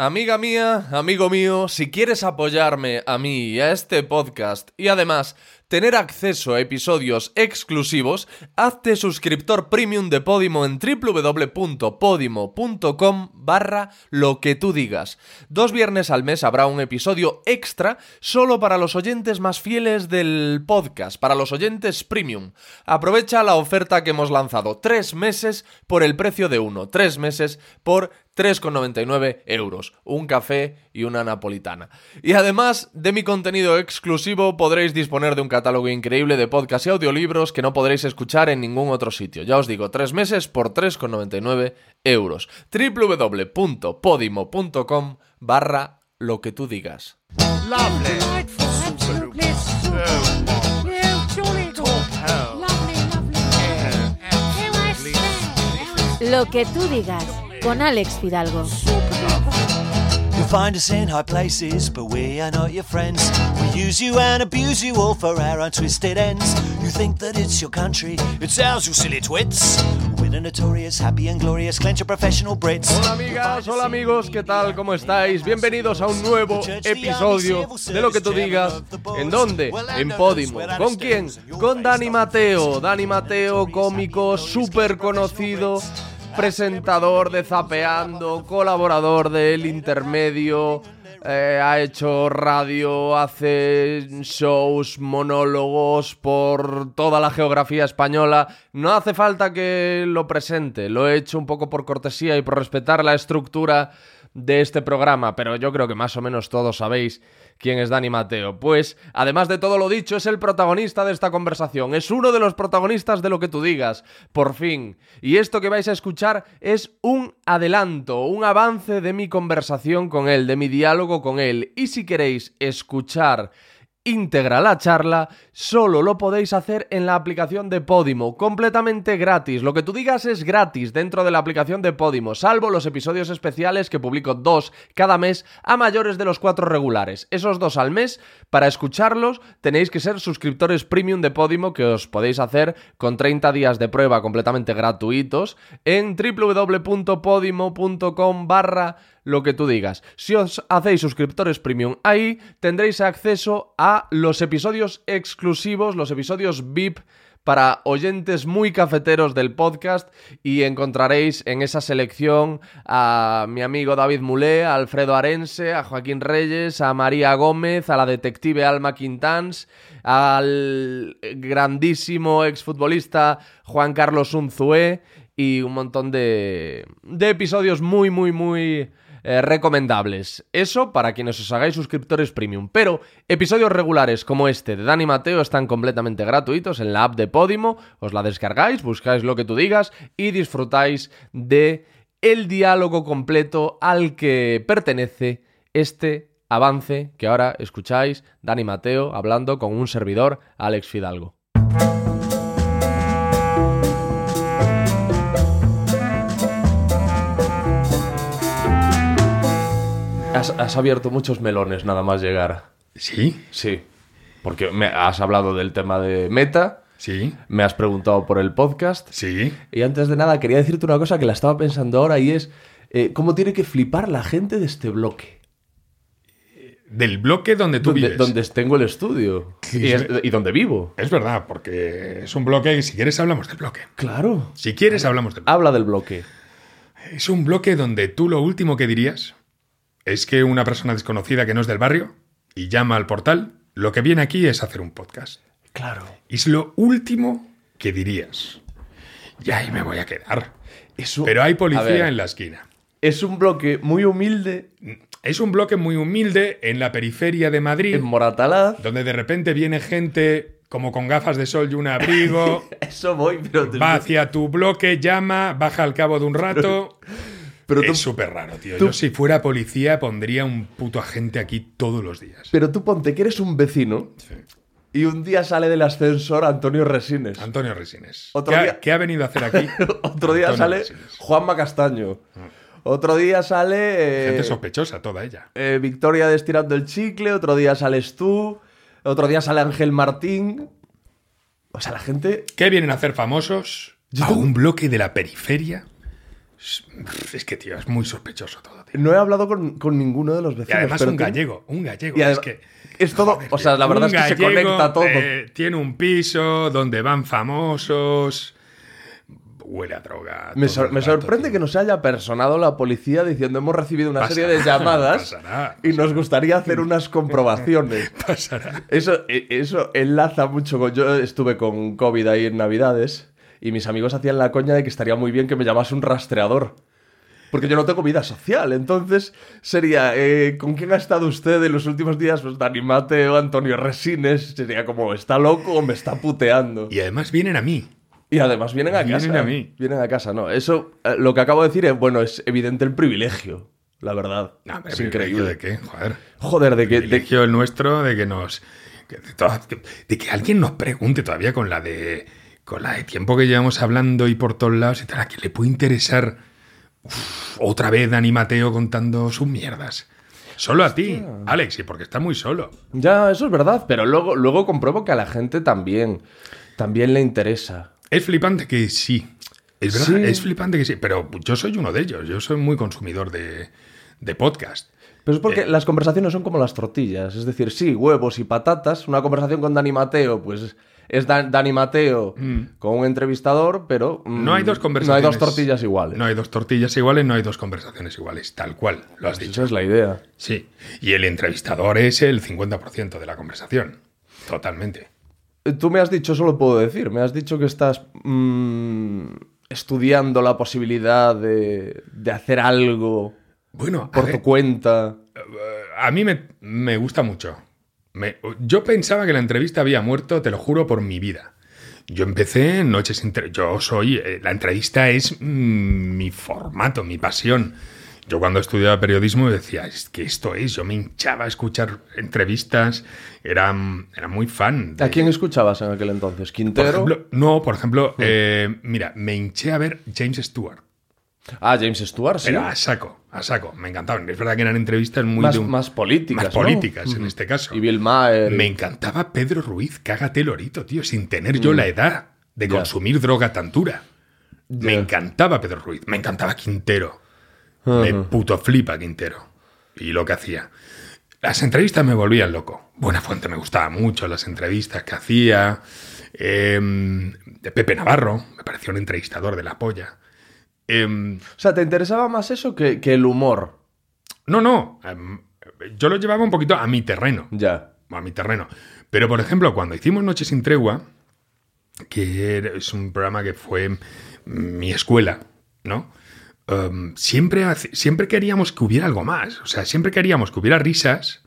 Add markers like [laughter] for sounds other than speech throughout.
Amiga mía, amigo mío, si quieres apoyarme a mí y a este podcast y además tener acceso a episodios exclusivos, hazte suscriptor premium de Podimo en www.podimo.com barra lo que tú digas. Dos viernes al mes habrá un episodio extra solo para los oyentes más fieles del podcast, para los oyentes premium. Aprovecha la oferta que hemos lanzado, tres meses por el precio de uno, tres meses por 3,99 euros, un café y una napolitana. Y además de mi contenido exclusivo podréis disponer de un catálogo increíble de podcasts y audiolibros que no podréis escuchar en ningún otro sitio. Ya os digo, tres meses por 3,99 euros. www.podimo.com barra lo que tú digas. Lo que tú digas con Alex Fidalgo. You'll find us in high places, but we are not your friends. We use you and abuse you all for our untwisted ends. You think that it's your country, it's ours, you silly twits. We're the notorious, happy and glorious, clench of professional Brits. Hola amigas, hola amigos, ¿qué tal? ¿Cómo estáis? Bienvenidos a un nuevo episodio de lo que tú digas. ¿En dónde? En Podimo. ¿Con quién? Con Dani Mateo. Dani Mateo, cómico súper conocido presentador de Zapeando, colaborador del Intermedio, eh, ha hecho radio, hace shows, monólogos por toda la geografía española. No hace falta que lo presente, lo he hecho un poco por cortesía y por respetar la estructura de este programa, pero yo creo que más o menos todos sabéis quién es Dani Mateo. Pues, además de todo lo dicho, es el protagonista de esta conversación, es uno de los protagonistas de lo que tú digas, por fin. Y esto que vais a escuchar es un adelanto, un avance de mi conversación con él, de mi diálogo con él. Y si queréis escuchar íntegra la charla, solo lo podéis hacer en la aplicación de Podimo, completamente gratis. Lo que tú digas es gratis dentro de la aplicación de Podimo, salvo los episodios especiales que publico dos cada mes a mayores de los cuatro regulares. Esos dos al mes, para escucharlos tenéis que ser suscriptores premium de Podimo que os podéis hacer con 30 días de prueba completamente gratuitos en www.podimo.com barra lo que tú digas. Si os hacéis suscriptores premium ahí, tendréis acceso a los episodios exclusivos, los episodios VIP para oyentes muy cafeteros del podcast y encontraréis en esa selección a mi amigo David Mulé, a Alfredo Arense, a Joaquín Reyes, a María Gómez, a la detective Alma Quintans, al grandísimo exfutbolista Juan Carlos Unzué y un montón de, de episodios muy, muy, muy eh, recomendables. Eso para quienes os hagáis suscriptores premium. Pero episodios regulares como este de Dani Mateo están completamente gratuitos en la app de Podimo. Os la descargáis, buscáis lo que tú digas y disfrutáis de el diálogo completo al que pertenece este avance que ahora escucháis Dani Mateo hablando con un servidor, Alex Fidalgo. Has, has abierto muchos melones nada más llegar. ¿Sí? Sí. Porque me has hablado del tema de Meta, Sí. me has preguntado por el podcast. Sí. Y antes de nada, quería decirte una cosa que la estaba pensando ahora y es eh, cómo tiene que flipar la gente de este bloque. Del bloque donde tú donde, vives. donde tengo el estudio. Sí, y, sí. es- y donde vivo. Es verdad, porque es un bloque y si quieres hablamos del bloque. Claro. Si quieres hablamos del bloque. Habla del bloque. Es un bloque donde tú lo último que dirías es que una persona desconocida que no es del barrio y llama al portal, lo que viene aquí es hacer un podcast. Claro. Es lo último que dirías. Y ahí me voy a quedar. Pero hay ver, policía en la esquina. Es un bloque muy humilde Es un bloque muy humilde en la periferia de Madrid, en Moratalaz. donde de repente viene gente como con gafas de sol y un abrigo, [laughs] Eso voy, pero... te- va hacia tu bloque, llama, baja al cabo de un rato. pero [laughs] tú es súper raro, tío. tú- Yo si fuera policía pondría un puto agente aquí todos los días. Pero tú ponte que eres un vecino y un día sale del ascensor Antonio Resines. Antonio Resines. Otro ¿Qué, ha- día- qué ha venido a hacer aquí? [laughs] Otro día Antonio sale Resines. Juanma Castaño. Otro día sale eh, Gente sospechosa, toda ella. eh, Victoria de Estirando el Chicle. Otro día sales tú. Otro día sale Ángel Martín. O sea, la gente... ¿Qué vienen a hacer famosos? Yo a un bloque de la periferia Es que, tío, es muy sospechoso todo, tío. No he hablado con, con ninguno de los Y vecinos. además pero un gallego, un gallego. Y es además- que... es todo, Joder, o sea, la verdad es que se conecta todo. eh, tiene un piso donde van famosos. Huele a droga. Me, todo sor- el me rato, sorprende tío. que nos haya personado la policía diciendo hemos recibido una Pasará, serie de llamadas pasará, y nos gustaría hacer unas comprobaciones. [laughs] Pasará. Eso, e- eso enlaza mucho con... Yo estuve con COVID ahí en Navidades y mis amigos hacían la coña de que estaría muy bien que me llamase un rastreador. Porque yo no tengo vida social, entonces sería, eh, ¿con quién ha estado usted en los últimos días? Pues Dani Mateo, Antonio Resines, sería como, ¿está loco o me está puteando? Y además vienen a mí. Y además vienen a Vienen casa. a mí. Vienen a casa, no. Eso, eh, lo que acabo de decir es, bueno, es evidente el privilegio, la verdad. No, es increíble. ¿De qué? Joder. Joder, de que... de- privilegio el nuestro de que nos de, de que alguien nos pregunte todavía con la de con la de tiempo que llevamos hablando y por todos lados y tal, a que le puede interesar uf, otra vez Dani Mateo contando sus mierdas. Solo a ti, Alex, y porque está muy solo. Ya, eso es verdad, pero luego, luego compruebo que a la gente también, también le interesa. Es flipante que sí. Es verdad, Sí. es flipante que sí. Pero yo soy uno de ellos. Yo soy muy consumidor de, de podcast. Pero es porque Eh. las conversaciones son como las tortillas. Es decir, sí, huevos y patatas. Una conversación con Dani Mateo, pues es Dan- Dani Mateo con un entrevistador, pero. mm, No hay dos No hay conversaciones. dos tortillas iguales. No hay dos tortillas iguales, no hay dos conversaciones iguales. Tal cual, lo has dicho. Esa es la idea. Sí. Y el entrevistador es el 50% de la conversación. Totalmente. Eh, Tú me has dicho, eso lo puedo decir, me has dicho que estás mm, estudiando la posibilidad de, de hacer algo Bueno, por ver, tu cuenta. a mí me, me gusta mucho. Me- yo pensaba que la entrevista había muerto, te lo juro, por mi vida. Yo empecé Noches Inter... Yo soy... eh, la entrevista es mm, mi formato, mi pasión. Yo cuando estudiaba periodismo decía, es que esto es, yo me hinchaba a escuchar entrevistas, era, era muy fan. de- ¿A quién escuchabas en aquel entonces? Por ¿Quintero? ejemplo, no, por ejemplo, eh, mira, me hinché a ver James Stewart. ah, James Stewart, sí. Pero a saco, a saco. Me encantaban. Es verdad que eran entrevistas muy más, de un- más políticas. más ¿no? políticas en este caso. Y Bill Maher. Me encantaba Pedro Ruiz, cágate lorito, tío, sin tener yo la edad de Mm. Consumir droga tan dura. Me encantaba Pedro Ruiz, me encantaba Quintero. Me puto flipa Quintero. Y lo que hacía. Las entrevistas me volvían loco. Buena Fuente me gustaba mucho, las entrevistas que hacía. Em, de Pepe Navarro, me pareció un entrevistador de la polla. Em, O sea, ¿te interesaba más eso que, que el humor? no, no. em, yo lo llevaba un poquito a mi terreno. Ya. a mi terreno. Pero, por ejemplo, cuando hicimos Noches sin Tregua, que es un programa que fue mi escuela, ¿no? Um, siempre, hace- siempre queríamos que hubiera algo más. O sea, siempre queríamos que hubiera risas,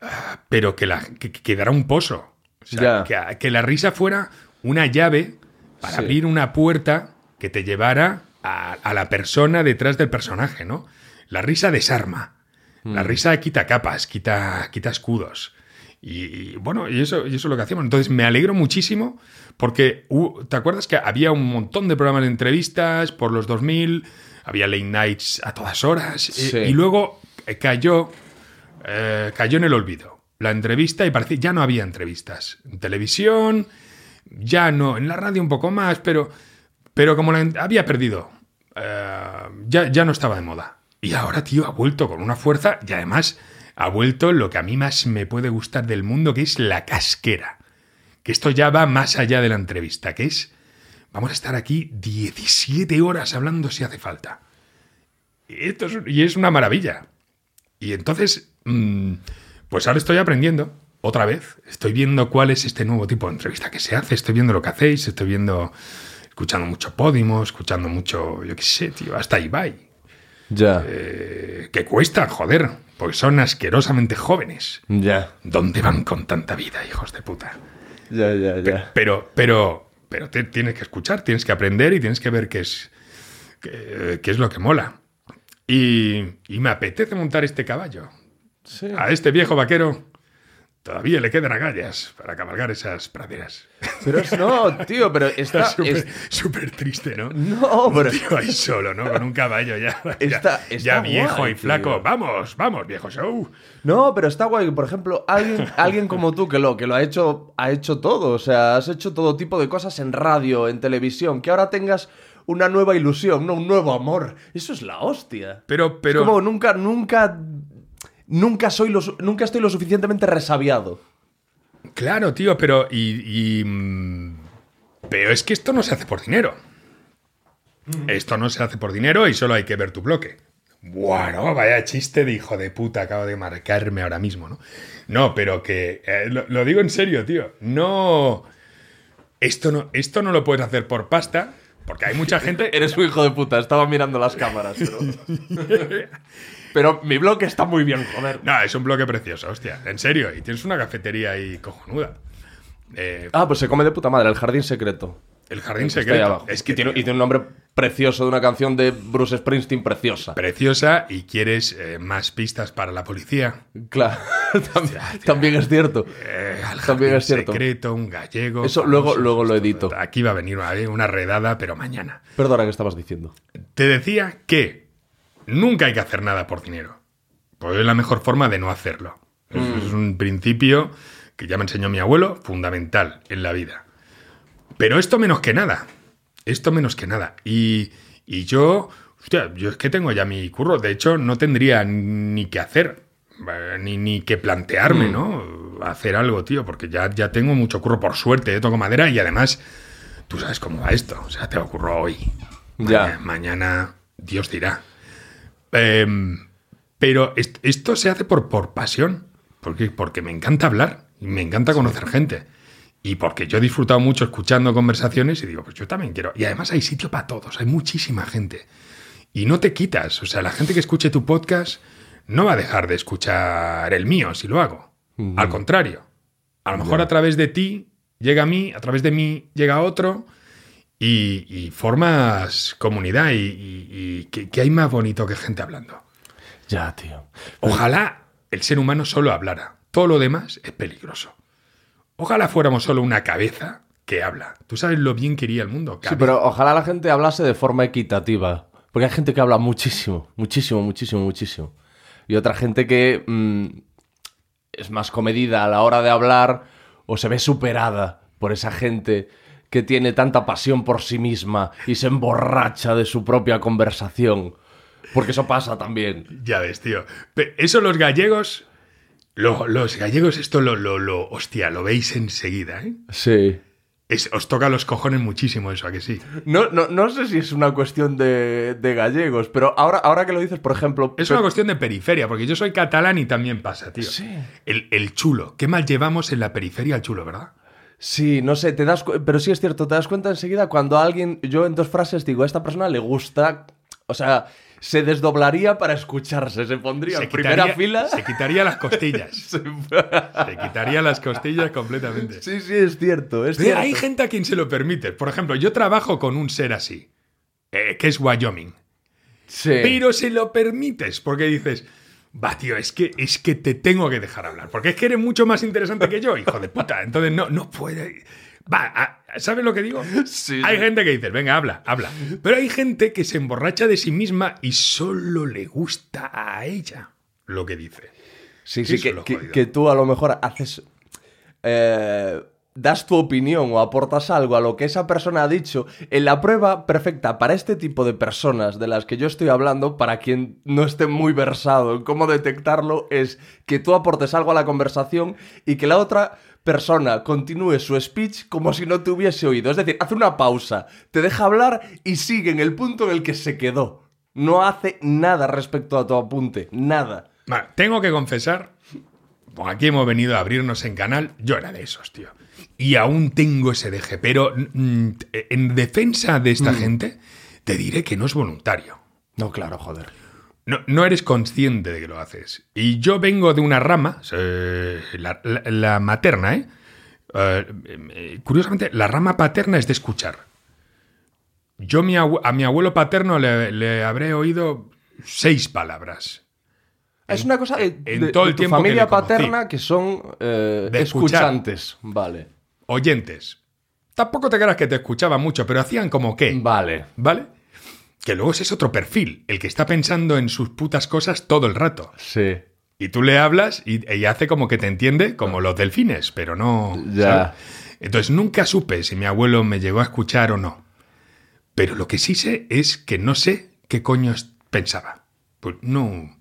ah, pero que, la, que, que quedara un pozo. O sea, Ya. que, que la risa fuera una llave para Sí. abrir una puerta que te llevara a, a la persona detrás del personaje, ¿no? La risa desarma. Mm. La risa quita capas, quita, quita escudos. Y, y, bueno, y eso, y eso es lo que hacíamos. Entonces me alegro muchísimo porque ¿te acuerdas que había un montón de programas de entrevistas por los 2000? Había late nights a todas horas. eh, Sí. y luego eh, cayó, eh, cayó en el olvido la entrevista y parecía ya no había entrevistas. En televisión, ya no, en la radio un poco más, pero, pero como la había perdido, eh, ya, ya no estaba de moda. Y ahora, tío, ha vuelto con una fuerza y además ha vuelto lo que a mí más me puede gustar del mundo, que es la casquera. Que esto ya va más allá de la entrevista, que es, vamos a estar aquí 17 horas hablando si hace falta. Y, esto es, y es una maravilla. Y entonces, mm, pues ahora estoy aprendiendo, otra vez. Estoy viendo cuál es este nuevo tipo de entrevista que se hace, estoy viendo lo que hacéis, estoy viendo, escuchando mucho Podimo, escuchando mucho, yo qué sé, tío, hasta Ibai. Ya. Eh, que cuesta, joder, porque son asquerosamente jóvenes. Ya. ¿Dónde van con tanta vida, hijos de puta? Ya, ya, Pe- ya. Pero, pero, pero te- tienes que escuchar, tienes que aprender y tienes que ver qué es, qué, qué es lo que mola. Y, y me apetece montar este caballo. Sí. A este viejo vaquero todavía le quedan agallas para cabalgar esas praderas. Pero es, no, tío, pero [laughs] está. Súper es- súper triste, ¿no? no, pero. Un tío ahí solo, ¿no? Con un caballo ya, ya, Está- ya viejo guay, y flaco. tío. Vamos, vamos, viejo show. No, pero está guay que, por ejemplo, alguien, alguien como tú que lo, que lo ha hecho, ha hecho todo. O sea, has hecho todo tipo de cosas en radio, en televisión. Que ahora tengas una nueva ilusión, ¿no? Un nuevo amor. Eso es la hostia. Pero, pero. Es como nunca, nunca. Nunca soy lo, nunca estoy lo suficientemente resabiado. Claro, tío, pero. Y, y, mm, pero es que esto no se hace por dinero. Esto no se hace por dinero y solo hay que ver tu bloque. Bueno, vaya chiste de hijo de puta, acabo de marcarme ahora mismo, ¿no? No, pero que. eh, lo, lo digo en serio, tío. No. Esto no, esto no lo puedes hacer por pasta, porque hay mucha [laughs] gente. Eres un hijo de puta, estaba mirando las cámaras, pero. [laughs] pero mi bloque está muy bien, joder. No, es un bloque precioso, hostia. En serio, y tienes una cafetería ahí cojonuda. Eh, Ah, pues se come de puta madre, el jardín secreto. el jardín secreto. abajo. Es y, que tiene, y tiene un nombre precioso de una canción de Bruce Springsteen preciosa. preciosa y quieres eh, más pistas para la policía. Claro, [laughs] también, también es cierto. Eh, al También jardín es cierto. secreto, un gallego. Eso luego- famoso, luego lo edito. Aquí va a venir una, una redada, pero mañana. Perdona, ¿qué estabas diciendo? Te decía que nunca hay que hacer nada por dinero. Pues es la mejor forma de no hacerlo. Es- Mm. Es un principio que ya me enseñó mi abuelo, fundamental en la vida. Pero esto menos que nada. Esto menos que nada. Y, y yo, hostia, yo es que tengo ya mi curro. De hecho, no tendría ni que hacer, eh, ni, ni que plantearme, Mm. ¿no? Hacer algo, tío, porque ya, ya tengo mucho curro por suerte, eh, toco madera y además, tú sabes cómo va esto. O sea, te ocurro hoy. Ya. Maña- mañana, Dios dirá. Em, pero est- esto se hace por, por pasión, porque, porque me encanta hablar y me encanta conocer gente. Y porque yo he disfrutado mucho escuchando conversaciones y digo, pues yo también quiero. Y además hay sitio para todos, hay muchísima gente. Y no te quitas, o sea, la gente que escuche tu podcast no va a dejar de escuchar el mío si lo hago. Al contrario, a lo mejor a través de ti llega a mí, a través de mí llega a otro y, y formas comunidad y, y- y ¿qué, qué hay más bonito que gente hablando? Ya, tío. Ojalá el ser humano solo hablara. Todo lo demás es peligroso. Ojalá fuéramos solo una cabeza que habla. ¿Tú sabes lo bien que iría el mundo? Sí, pero ojalá la gente hablase de forma equitativa. Porque hay gente que habla muchísimo, muchísimo, muchísimo, muchísimo. Y otra gente que mm, es más comedida a la hora de hablar o se ve superada por esa gente que tiene tanta pasión por sí misma y se emborracha de su propia conversación. Porque eso pasa también. Ya ves, tío. Eso los gallegos... lo- los gallegos esto lo, lo, lo... Hostia, lo veis enseguida, ¿eh? Sí. Es- os toca los cojones muchísimo eso, ¿a que sí? No, no, no sé si es una cuestión de, de gallegos, pero ahora, ahora que lo dices, por ejemplo... Es una cuestión de periferia, porque yo soy catalán y también pasa, tío. Sí. El, el chulo. Qué mal llevamos en la periferia al chulo, ¿verdad? Sí, no sé, te das pero sí es cierto, te das cuenta enseguida cuando a alguien, yo en dos frases digo, a esta persona le gusta, o sea, se desdoblaría para escucharse, se pondría en primera fila. Se quitaría las costillas. [laughs] se quitaría las costillas completamente. Sí, sí, es cierto, es cierto. hay gente a quien se lo permite. Por ejemplo, yo trabajo con un ser así, eh, que es Wyoming. Sí. Pero se lo permites porque dices, va, tío, es que, es que te tengo que dejar hablar. Porque es que eres mucho más interesante que yo, hijo de puta. Entonces no, no puede. Va, ¿sabes lo que digo? Sí, hay sí. gente que dice, venga, habla, habla. Pero hay gente que se emborracha de sí misma y solo le gusta a ella lo que dice. Sí, sí, que, que- que tú a lo mejor haces. eh, das tu opinión o aportas algo a lo que esa persona ha dicho. En la prueba perfecta para este tipo de personas de las que yo estoy hablando, para quien no esté muy versado en cómo detectarlo, es que tú aportes algo a la conversación y que la otra persona continúe su speech como si no te hubiese oído. Es decir, hace una pausa, te deja hablar y sigue en el punto en el que se quedó. No hace nada respecto a tu apunte, nada. Vale, tengo que confesar, aquí hemos venido a abrirnos en canal, yo era de esos, tío. Y aún tengo ese deje, pero mm, en defensa de Mm. esta gente, te diré que no es voluntario. No, claro, joder. No, no eres consciente de que lo haces. Y yo vengo de una rama, eh, la, la- la materna, ¿eh? Eh, eh, Curiosamente, la rama paterna es de escuchar. Yo mi a mi abuelo paterno le, le habré oído seis palabras. Es una cosa de, en de- todo de el tu tiempo que familia paterna que son eh, De escuchantes. Vale. Oyentes. Tampoco te creas que te escuchaban mucho, pero hacían como qué. Vale. ¿Vale? Que luego ese es otro perfil, el que está pensando en sus putas cosas todo el rato. Sí. Y tú le hablas y ella hace como que te entiende, como los delfines, pero no. Ya. ¿sabes? Entonces nunca supe si mi abuelo me llegó a escuchar o no. Pero lo que sí sé es que no sé qué coño es- pensaba. Pues no.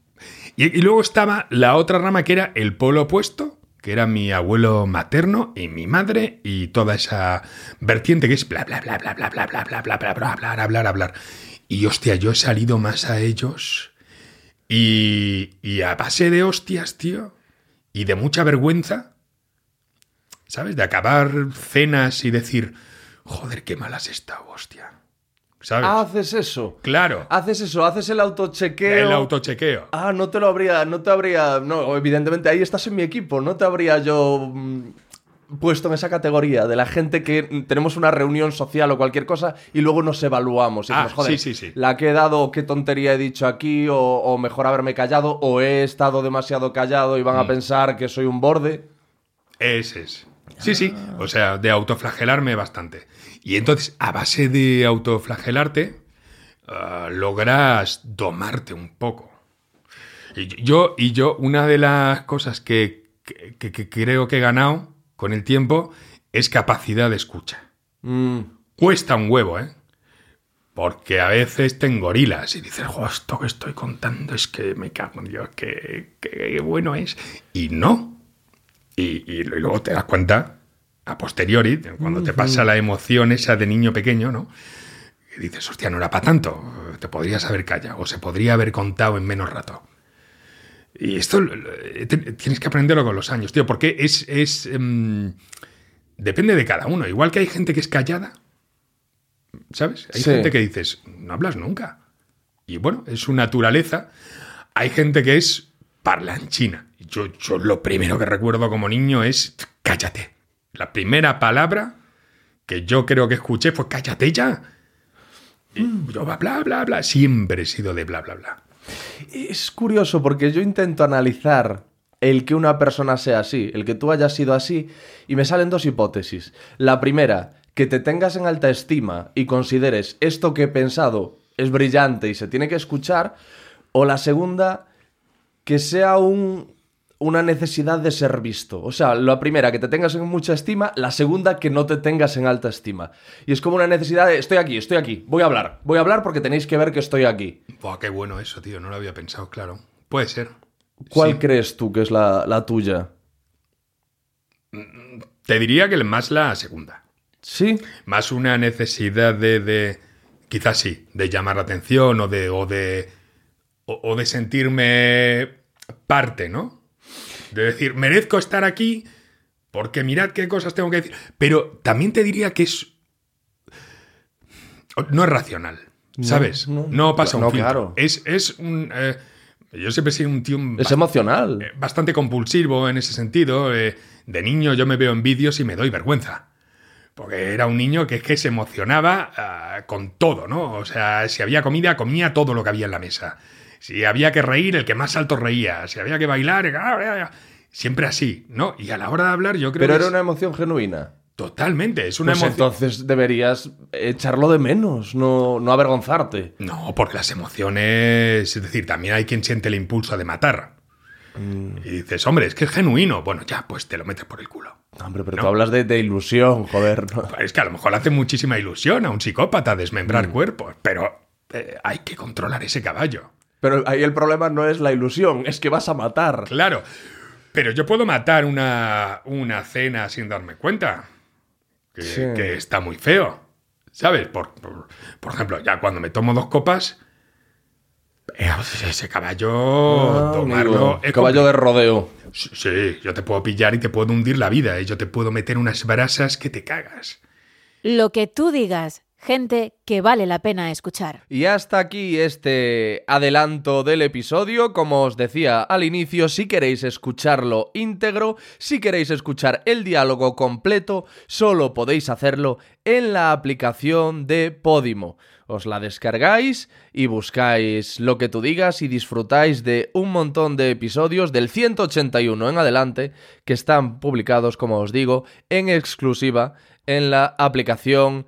Y, y luego estaba la otra rama que era el polo opuesto, que era mi abuelo materno y mi madre y toda esa vertiente que es bla bla bla bla bla bla bla bla bla bla bla hablar hablar. Y hostia, yo he salido más a ellos y, y a base de hostias, tío, y de mucha vergüenza, ¿sabes? De acabar cenas y decir, joder, qué mal has estado, hostia. ¿Sabes? Haces eso. claro, Haces eso, haces el autochequeo. el autochequeo. Ah, no te lo habría, no te habría, no, evidentemente ahí estás en mi equipo, no te habría yo mm, puesto en esa categoría de la gente que mm, tenemos una reunión social o cualquier cosa y luego nos evaluamos. Y Ah, decimos, joder, sí, sí, sí. la que he dado, qué tontería he dicho aquí, o, o mejor haberme callado, o he estado demasiado callado y van Mm. a pensar que soy un borde. Ese es. Sí, sí. O sea, de autoflagelarme bastante. Y entonces, a base de autoflagelarte, ah, logras domarte un poco. Y yo, y yo, una de las cosas que, que- creo que he ganado con el tiempo es capacidad de escucha. Mm, Cuesta un huevo, ¿eh? Porque a veces te engorilas y dices, esto que estoy contando es que me cago en Dios, que, que bueno es. Y no. Y, y luego te das cuenta, a posteriori, cuando te pasa la emoción esa de niño pequeño, ¿no? Y dices, hostia, no era para tanto. Te podrías haber callado o se podría haber contado en menos rato. Y esto eh, te- tienes que aprenderlo con los años, tío, porque es. es em, depende de cada uno. Igual que hay gente que es callada, ¿sabes? Hay Sí. gente que dices, no hablas nunca. Y bueno, es su naturaleza. Hay gente que es parlanchina. Yo, yo lo primero que recuerdo como niño es cállate. La primera palabra que yo creo que escuché fue cállate ya. Y yo bla, bla, bla, bla. Siempre he sido de bla, bla, bla. Es curioso porque yo intento analizar el que una persona sea así, el que tú hayas sido así, y me salen dos hipótesis. La primera, que te tengas en alta estima y consideres esto que he pensado es brillante y se tiene que escuchar, o la segunda, que sea un, una necesidad de ser visto. O sea, la primera, que te tengas en mucha estima, la segunda, que no te tengas en alta estima. Y es como una necesidad de, estoy aquí, estoy aquí, voy a hablar, voy a hablar porque tenéis que ver que estoy aquí. Buah, qué bueno eso, tío. No lo había pensado, claro. Puede ser. ¿Cuál Sí. crees tú que es la, la tuya? Te diría que más la segunda. ¿Sí? Más una necesidad de, de- quizás sí, de llamar la atención o de, o de, o, o de sentirme parte, ¿no? De decir, merezco estar aquí porque mirad qué cosas tengo que decir. Pero también te diría que es... No es racional, ¿sabes? no. No, pasa un No, filtro. claro. Es, es un... eh, yo siempre he sido un tío... Es emocional. eh, bastante compulsivo en ese sentido. eh, de niño yo me veo en vídeos y me doy vergüenza. Porque era un niño que es que se emocionaba ah, con todo, ¿no? O sea, si había comida, comía todo lo que había en la mesa. Si había que reír, el que más alto reía. Si había que bailar, ah, siempre así, ¿no? Y a la hora de hablar yo creo Pero que era es- una emoción genuina. totalmente, es una Pues emoción... entonces deberías echarlo de menos, no, no avergonzarte. No, porque las emociones, es decir, también hay quien siente el impulso de matar. Mm. Y dices, hombre, es que es genuino. Bueno, ya, pues te lo metes por el culo. Hombre, pero No. tú hablas de, de ilusión, joder. ¿no? [laughs] Es que a lo mejor hace muchísima ilusión a un psicópata desmembrar Mm. cuerpos, pero eh, hay que controlar ese caballo. Pero ahí el problema no es la ilusión, es que vas a matar. Claro, pero yo puedo matar una, una cena sin darme cuenta, que, Sí. que está muy feo, ¿sabes? Por, por, por ejemplo, ya cuando me tomo dos copas, eh, ese caballo, Ah, tomarlo... amigo, caballo de rodeo. Sí, yo te puedo pillar y te puedo hundir la vida, ¿eh? yo te puedo meter unas brasas que te cagas. Lo que tú digas, gente que vale la pena escuchar. Y hasta aquí este adelanto del episodio. Como os decía al inicio, si queréis escucharlo íntegro, si queréis escuchar el diálogo completo, solo podéis hacerlo en la aplicación de Podimo. Os la descargáis y buscáis lo que tú digas y disfrutáis de un montón de episodios del 181 en adelante que están publicados, como os digo, en exclusiva en la aplicación